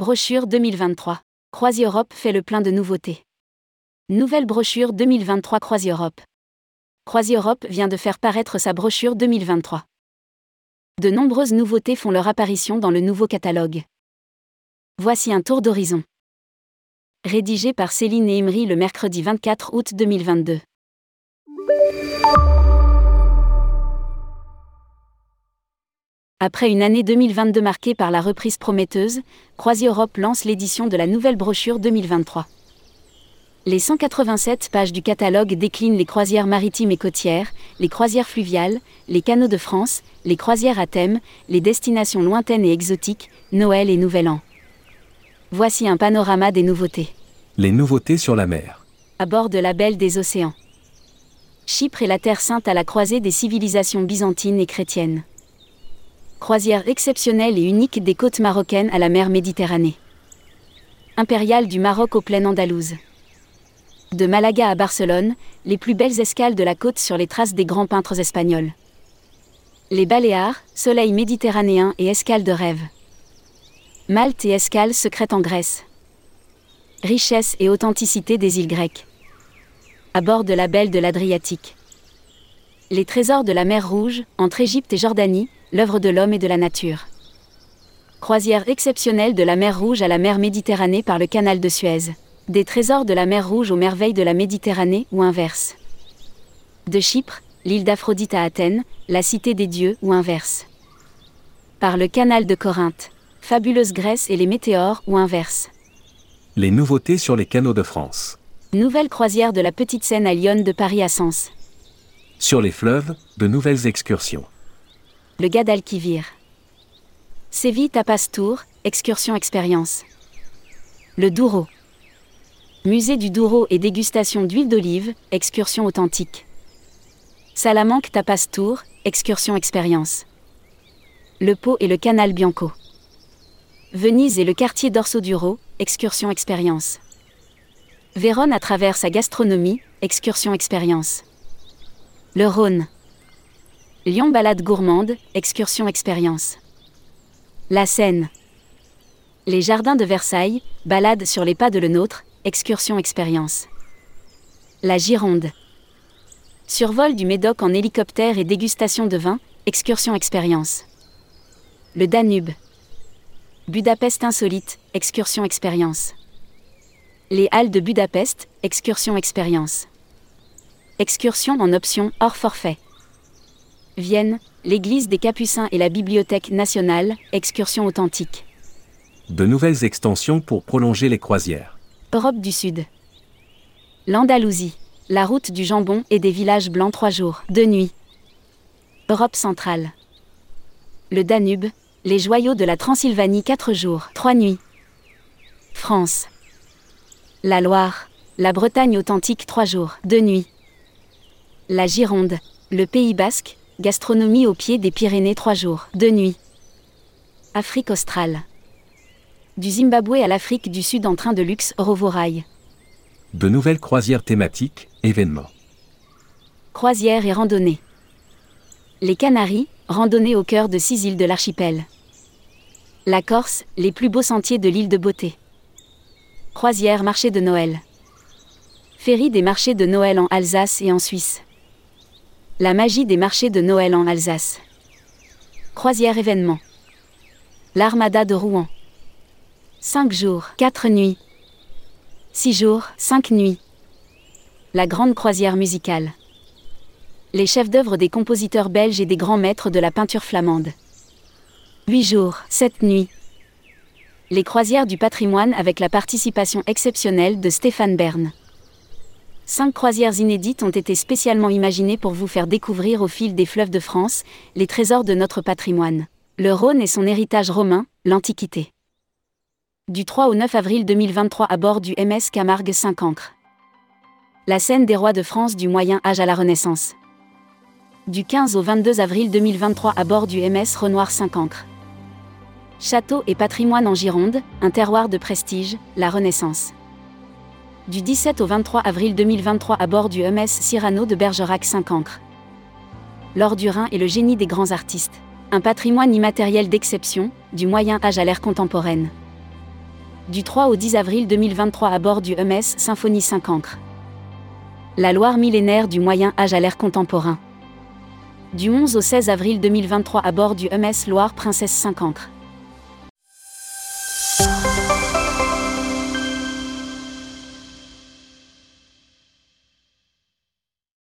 Brochure 2023. CroisiEurope fait le plein de nouveautés. Nouvelle brochure 2023 CroisiEurope. CroisiEurope vient de faire paraître sa brochure 2023. De nombreuses nouveautés font leur apparition dans le nouveau catalogue. Voici un tour d'horizon. Rédigé par Céline et Imri le mercredi 24 août 2022. Après une année 2022 marquée par la reprise prometteuse, CroisiEurope lance l'édition de la nouvelle brochure 2023. Les 187 pages du catalogue déclinent les croisières maritimes et côtières, les croisières fluviales, les canaux de France, les croisières à thème, les destinations lointaines et exotiques, Noël et Nouvel An. Voici un panorama des nouveautés. Les nouveautés sur la mer. À bord de la Belle des Océans. Chypre est la terre sainte à la croisée des civilisations byzantines et chrétiennes croisière exceptionnelle et unique des côtes marocaines à la mer Méditerranée. Impériale du Maroc aux plaines andalouses. De Malaga à Barcelone, les plus belles escales de la côte sur les traces des grands peintres espagnols. Les Baléares, soleil méditerranéen et escale de rêve. Malte et escale secrète en Grèce. Richesse et authenticité des îles grecques. À bord de la belle de l'Adriatique. Les trésors de la mer Rouge, entre Égypte et Jordanie, l'œuvre de l'homme et de la nature. Croisière exceptionnelle de la mer Rouge à la mer Méditerranée par le canal de Suez. Des trésors de la mer Rouge aux merveilles de la Méditerranée ou inverse. De Chypre, l'île d'Aphrodite à Athènes, la cité des dieux ou inverse. Par le canal de Corinthe, fabuleuse Grèce et les météores ou inverse. Les nouveautés sur les canaux de France. Nouvelle croisière de la Petite Seine à Lyon de Paris à Sens. Sur les fleuves, de nouvelles excursions le Guadalquivir. Séville Tapas Tour, excursion expérience. Le Douro. Musée du Douro et dégustation d'huile d'olive, excursion authentique. Salamanque Tapas Tour, excursion expérience. Le Pau et le canal Bianco. Venise et le quartier d'Orso Duro, excursion expérience. Vérone à travers sa gastronomie, excursion expérience. Le Rhône. Lyon balade gourmande, excursion expérience. La Seine. Les jardins de Versailles, balade sur les pas de le nôtre, excursion expérience. La Gironde. Survol du Médoc en hélicoptère et dégustation de vin, excursion expérience. Le Danube. Budapest insolite, excursion expérience. Les Halles de Budapest, excursion expérience. Excursion en option hors forfait. Vienne, l'église des Capucins et la Bibliothèque nationale, excursion authentique. De nouvelles extensions pour prolonger les croisières. Europe du Sud. L'Andalousie, la route du jambon et des villages blancs trois jours, deux nuits. Europe centrale. Le Danube, les joyaux de la Transylvanie quatre jours, trois nuits. France. La Loire, la Bretagne authentique trois jours, deux nuits. La Gironde, le Pays basque, Gastronomie au pied des Pyrénées 3 jours, 2 nuits. Afrique australe. Du Zimbabwe à l'Afrique du Sud en train de luxe Rovorail. De nouvelles croisières thématiques, événements. Croisières et randonnées. Les Canaries, randonnée au cœur de six îles de l'archipel. La Corse, les plus beaux sentiers de l'île de Beauté. Croisière marché de Noël. Ferry des marchés de Noël en Alsace et en Suisse. La magie des marchés de Noël en Alsace. Croisière événement. L'Armada de Rouen. 5 jours, 4 nuits. 6 jours, 5 nuits. La grande croisière musicale. Les chefs d'œuvre des compositeurs belges et des grands maîtres de la peinture flamande. 8 jours, 7 nuits. Les croisières du patrimoine avec la participation exceptionnelle de Stéphane Bern. Cinq croisières inédites ont été spécialement imaginées pour vous faire découvrir au fil des fleuves de France les trésors de notre patrimoine. Le Rhône et son héritage romain, l'Antiquité. Du 3 au 9 avril 2023 à bord du MS Camargue 5 ancres. La scène des rois de France du Moyen Âge à la Renaissance. Du 15 au 22 avril 2023 à bord du MS Renoir 5 ancres. Château et patrimoine en Gironde, un terroir de prestige, la Renaissance du 17 au 23 avril 2023 à bord du MS Cyrano de Bergerac 5 ancres. L'or du Rhin et le génie des grands artistes. Un patrimoine immatériel d'exception, du Moyen Âge à l'ère contemporaine. Du 3 au 10 avril 2023 à bord du MS Symphonie 5 ancres. La Loire millénaire du Moyen Âge à l'ère contemporain. Du 11 au 16 avril 2023 à bord du MS Loire Princesse 5 ancres.